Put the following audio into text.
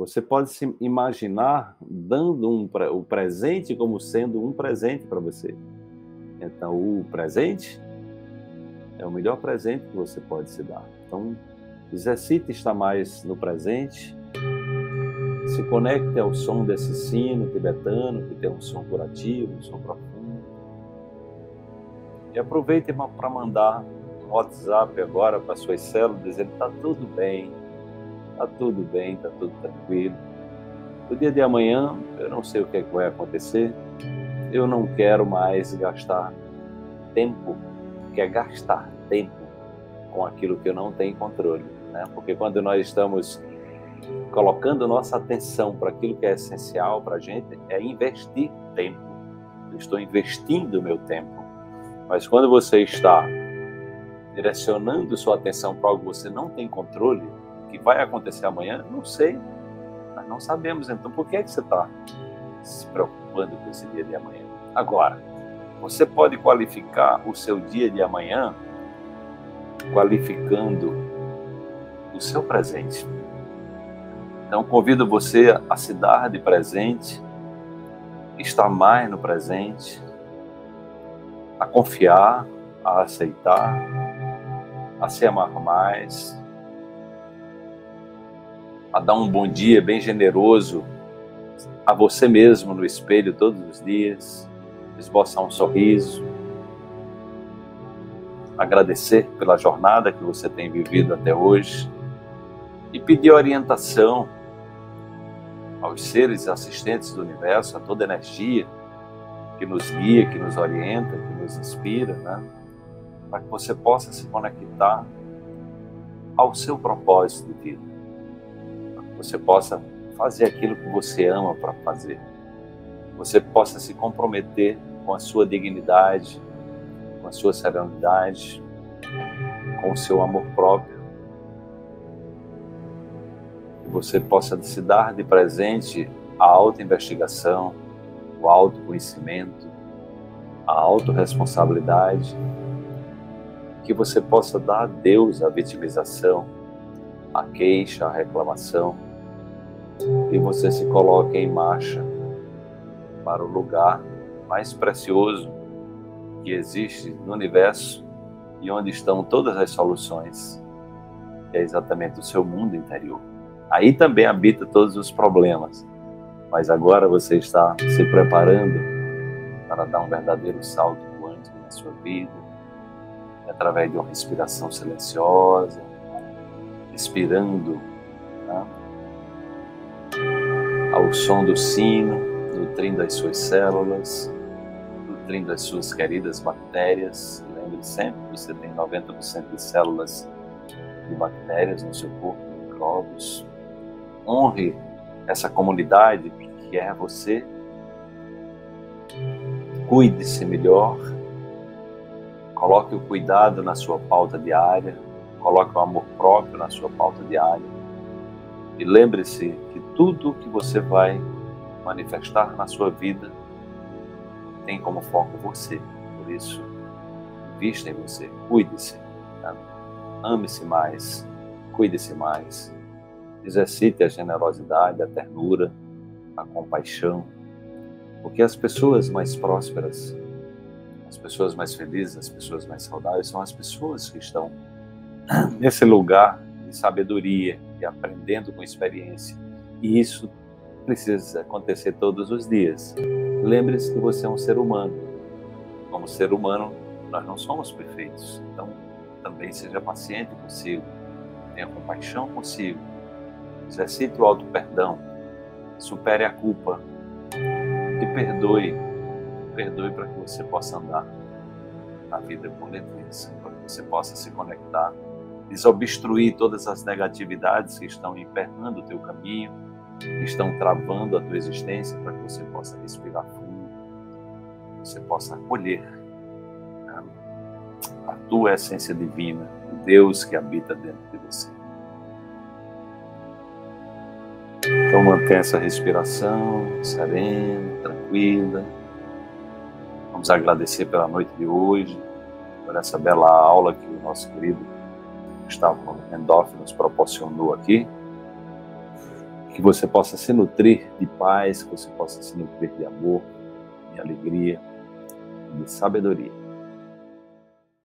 Você pode se imaginar dando um, o presente como sendo um presente para você. Então, o presente é o melhor presente que você pode se dar. Então, exercite estar mais no presente, se conecte ao som desse sino tibetano, que tem um som curativo, um som profundo. E aproveite para mandar um WhatsApp agora para suas células, dizendo: está tudo bem, está tudo bem, está tudo tranquilo. No dia de amanhã, eu não sei o que, é que vai acontecer, eu não quero mais gastar tempo, que é gastar tempo com aquilo que eu não tenho controle. Né? Porque quando nós estamos colocando nossa atenção para aquilo que é essencial para a gente, é investir tempo. Eu estou investindo o meu tempo. Mas quando você está direcionando sua atenção para algo que você não tem controle, que vai acontecer amanhã, não sei. Nós não sabemos. Então, por que, é que você está se preocupando com esse dia de amanhã? Agora, você pode qualificar o seu dia de amanhã qualificando o seu presente. Então, convido você a se dar de presente, estar mais no presente, a confiar, a aceitar, a se amar mais, a dar um bom dia bem generoso a você mesmo no espelho todos os dias, esboçar um sorriso, agradecer pela jornada que você tem vivido até hoje e pedir orientação aos seres assistentes do universo, a toda energia que nos guia, que nos orienta, que nos inspira, né? para que você possa se conectar ao seu propósito de vida, você possa fazer aquilo que você ama para fazer, você possa se comprometer com a sua dignidade, com a sua serenidade, com o seu amor próprio. Você possa se dar de presente a autoinvestigação, o autoconhecimento, a autorresponsabilidade, que você possa dar a Deus a vitimização, a queixa, a reclamação, e você se coloque em marcha para o lugar mais precioso que existe no universo e onde estão todas as soluções, que é exatamente o seu mundo interior. Aí também habita todos os problemas. Mas agora você está se preparando para dar um verdadeiro salto quântico na sua vida, através de uma respiração silenciosa, respirando né? Ao som do sino, nutrindo as suas células, nutrindo as suas queridas bactérias. Lembre sempre que você tem 90% de células de bactérias no seu corpo, micróbios, honre essa comunidade que é você. Cuide-se melhor. Coloque o cuidado na sua pauta diária. Coloque o amor próprio na sua pauta diária. E lembre-se que tudo que você vai manifestar na sua vida tem como foco você. Por isso, invista em você. Cuide-se. Tá? Ame-se mais. Cuide-se mais exercite a generosidade, a ternura, a compaixão, porque as pessoas mais prósperas, as pessoas mais felizes, as pessoas mais saudáveis são as pessoas que estão nesse lugar de sabedoria e aprendendo com experiência. E isso precisa acontecer todos os dias. Lembre-se que você é um ser humano. Como ser humano, nós não somos perfeitos. Então, também seja paciente consigo, tenha compaixão consigo Exercite o alto perdão. Supere a culpa. E perdoe. Perdoe para que você possa andar na vida com leveza, para que você possa se conectar, desobstruir todas as negatividades que estão emperrando o teu caminho, que estão travando a tua existência, para que você possa respirar fundo, você possa acolher né, a tua essência divina, o Deus que habita dentro de você. Então mantenha essa respiração serena, tranquila. Vamos agradecer pela noite de hoje, por essa bela aula que o nosso querido Gustavo Mendorf nos proporcionou aqui. Que você possa se nutrir de paz, que você possa se nutrir de amor, de alegria, de sabedoria